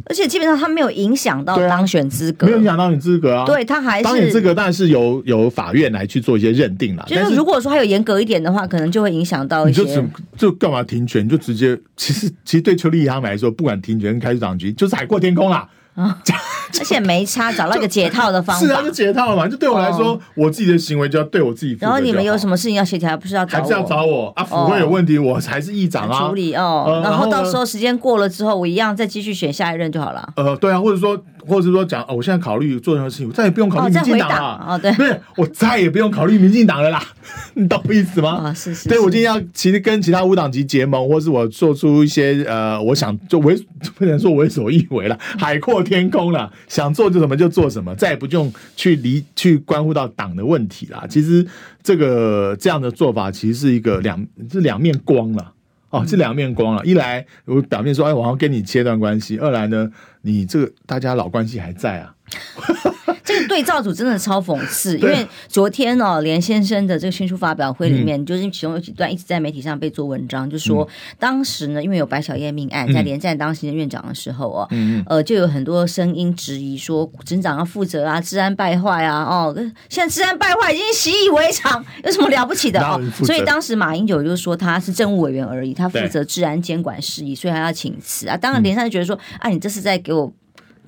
而且基本上他没有影响到当选资格，没有影响到你资格啊。对他还是当选资格，当然是由由法院来去做一些认定了。就是如果说还有严格一点的话，可能就会影响到一些。你就就干嘛停权？就直接其实其实对邱力他们来说，不管停权跟开除党局，就是海阔天空啦。啊，而且没差，找到一个解套的方法。是啊，就解套了嘛。就对我来说，哦、我自己的行为就要对我自己负责。然后你们有什么事情要协调，不是要找我？还是要找我啊？府会有问题，哦、我还是议长啊。处理哦、呃。然后到时候时间过了之后，我一样再继续选下一任就好了。呃，对啊，或者说。或者是说讲，哦，我现在考虑做任何事情，我再也不用考虑民进党了。哦，对，不是，我再也不用考虑民进党了啦。你懂我意思吗？啊，是是。对，我今天要其实跟其他无党籍结盟，或是我做出一些呃，我想就为 不能说为所欲为了，海阔天空了，想做就什么就做什么，再也不用去离去关乎到党的问题啦。其实这个这样的做法，其实是一个两是两面光了。哦，这两面光了。一来我表面说，哎，我要跟你切断关系；二来呢，你这个大家老关系还在啊。这个对照组真的超讽刺，因为昨天哦，连先生的这个新书发表会里面，嗯、就是其中有几段一直在媒体上被做文章，就说、嗯、当时呢，因为有白小燕命案，在连战当行政院长的时候哦，嗯、呃，就有很多声音质疑说，省长要负责啊，治安败坏啊，哦，现在治安败坏已经习以为常，有什么了不起的？哦？所以当时马英九就说他是政务委员而已，他负责治安监管事宜，所以他要请辞啊。当然连战就觉得说，啊，你这是在给我。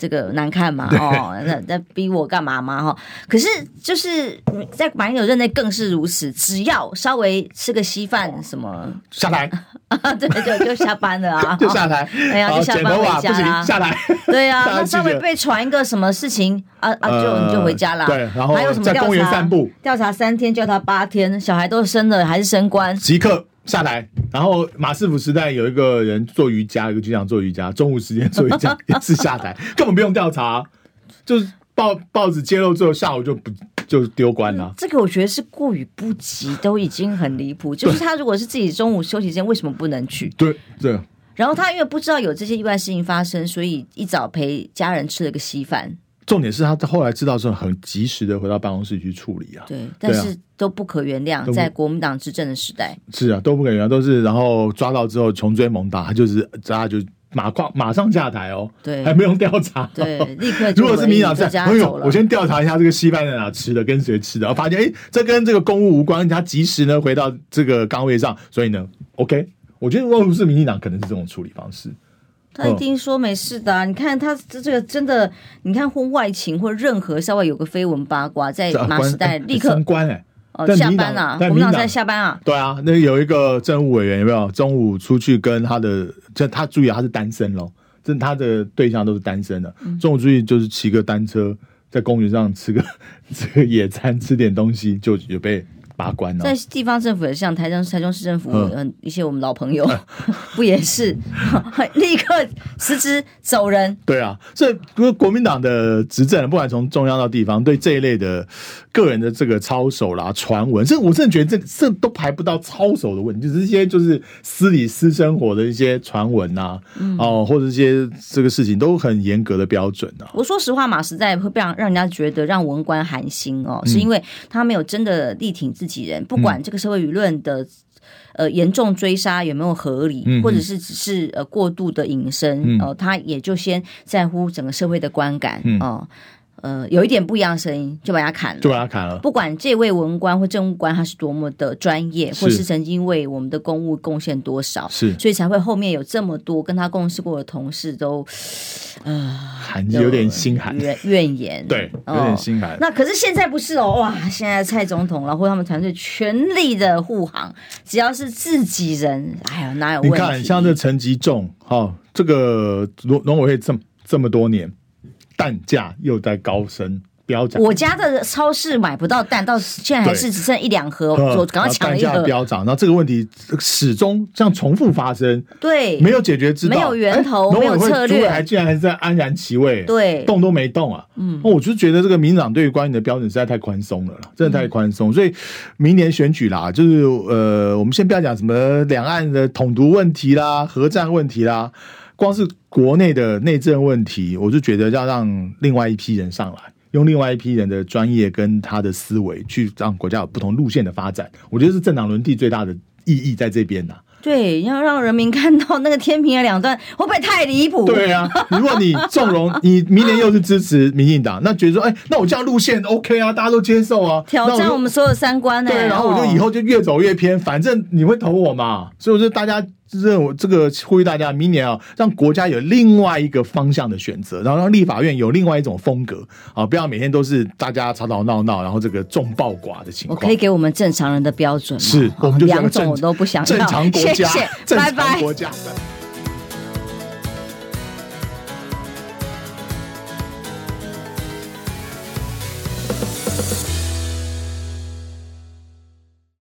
这个难看嘛？哦，那那逼我干嘛嘛？哈，可是就是在马英九任内更是如此，只要稍微吃个稀饭，什么下台啊？对对，就下班了啊，就下台，哎呀，就下班回家啦，下台，对啊，那稍微被传一个什么事情啊啊，就你就回家了。对，然后还有什么调查？在公园散步，调查三天，叫他八天，小孩都生了，还是升官？即刻。下台，然后马师傅时代有一个人做瑜伽，一个局长做瑜伽，中午时间做瑜伽也是下台，根本不用调查，就是报报纸揭露之后，下午就不就丢官了。这个我觉得是过于不及，都已经很离谱。就是他如果是自己中午休息时间，为什么不能去？对对。然后他因为不知道有这些意外事情发生，所以一早陪家人吃了个稀饭。重点是他后来知道之后，很及时的回到办公室去处理啊。对，但是都不可原谅，在国民党执政的时代。是啊，都不可原谅，都是然后抓到之后穷追猛打，他就是他就马上马上下台哦。对，还没用调查。对，立刻。如果是民进党在，哎呦，我先调查一下这个稀饭在哪吃的，跟谁吃的，然后发现哎，这跟这个公务无关，他及时呢回到这个岗位上，所以呢，OK，我觉得如果是民进党，可能是这种处理方式。他一定说没事的啊！你看他这这个真的，你看婚外情或任何稍微有个绯闻八卦，在马时代立刻升官哎，哦下班啊，国民党在下班啊。对啊，那有一个政务委员有没有中午出去跟他的，就他注意他是单身喽，这他的对象都是单身的。中午出去就是骑个单车，在公园上吃个 这个野餐，吃点东西就有被。把关了，在地方政府也像台中台中市政府，嗯，一些我们老朋友 不也是 立刻辞职走人？对啊，这不是国民党的执政，不管从中央到地方，对这一类的个人的这个操守啦、传闻，这我真的觉得这这都排不到操守的问题，就是一些就是私底私生活的一些传闻呐，哦，或者一些这个事情都很严格的标准啊。我说实话，嘛，实在会让让人家觉得让文官寒心哦，是因为他没有真的力挺自己。人不管这个社会舆论的呃严重追杀有没有合理，嗯、或者是只是呃过度的隐身哦、嗯。呃，他也就先在乎整个社会的观感哦。嗯。呃呃，有一点不一样的声音，就把他砍了，就把他砍了。不管这位文官或政务官他是多么的专业，或是曾经为我们的公务贡献多少，是，所以才会后面有这么多跟他共事过的同事都，呃，寒有点心寒，怨怨言，对，有点心寒、哦。那可是现在不是哦，哇，现在蔡总统然后他们团队全力的护航，只要是自己人，哎呀，哪有问题？你看，像这陈吉仲，哈、哦，这个农农委会这么这么多年。蛋价又在高升，飙涨。我家的超市买不到蛋，到现在还是只剩一两盒，我赶快抢一盒。飙涨，然后这个问题始终这样重复发生，对，没有解决之道，没有源头，没有策略，还竟然还在安然其位，对，动都没动啊。嗯，那我就觉得这个民进党对于官员的标准实在太宽松了，真的太宽松。所以明年选举啦，就是呃，我们先不要讲什么两岸的统独问题啦、核战问题啦。光是国内的内政问题，我就觉得要让另外一批人上来，用另外一批人的专业跟他的思维去让国家有不同路线的发展。我觉得是政党轮替最大的意义在这边呐。对，要让人民看到那个天平的两端会不会太离谱？对啊，如果你纵容，你明年又是支持民进党，那觉得说，哎，那我这样路线 OK 啊，大家都接受啊，挑战我们所有三观呢、欸。对，然后我就以后就越走越偏，反正你会投我嘛，所以我觉得大家。认为这个呼吁大家明年啊，让国家有另外一个方向的选择，然后让立法院有另外一种风格啊，不要每天都是大家吵吵闹闹，然后这个众暴寡的情况。我可以给我们正常人的标准吗？是，我们就两种我都不想要。正常国家，谢谢，正常国家。拜拜。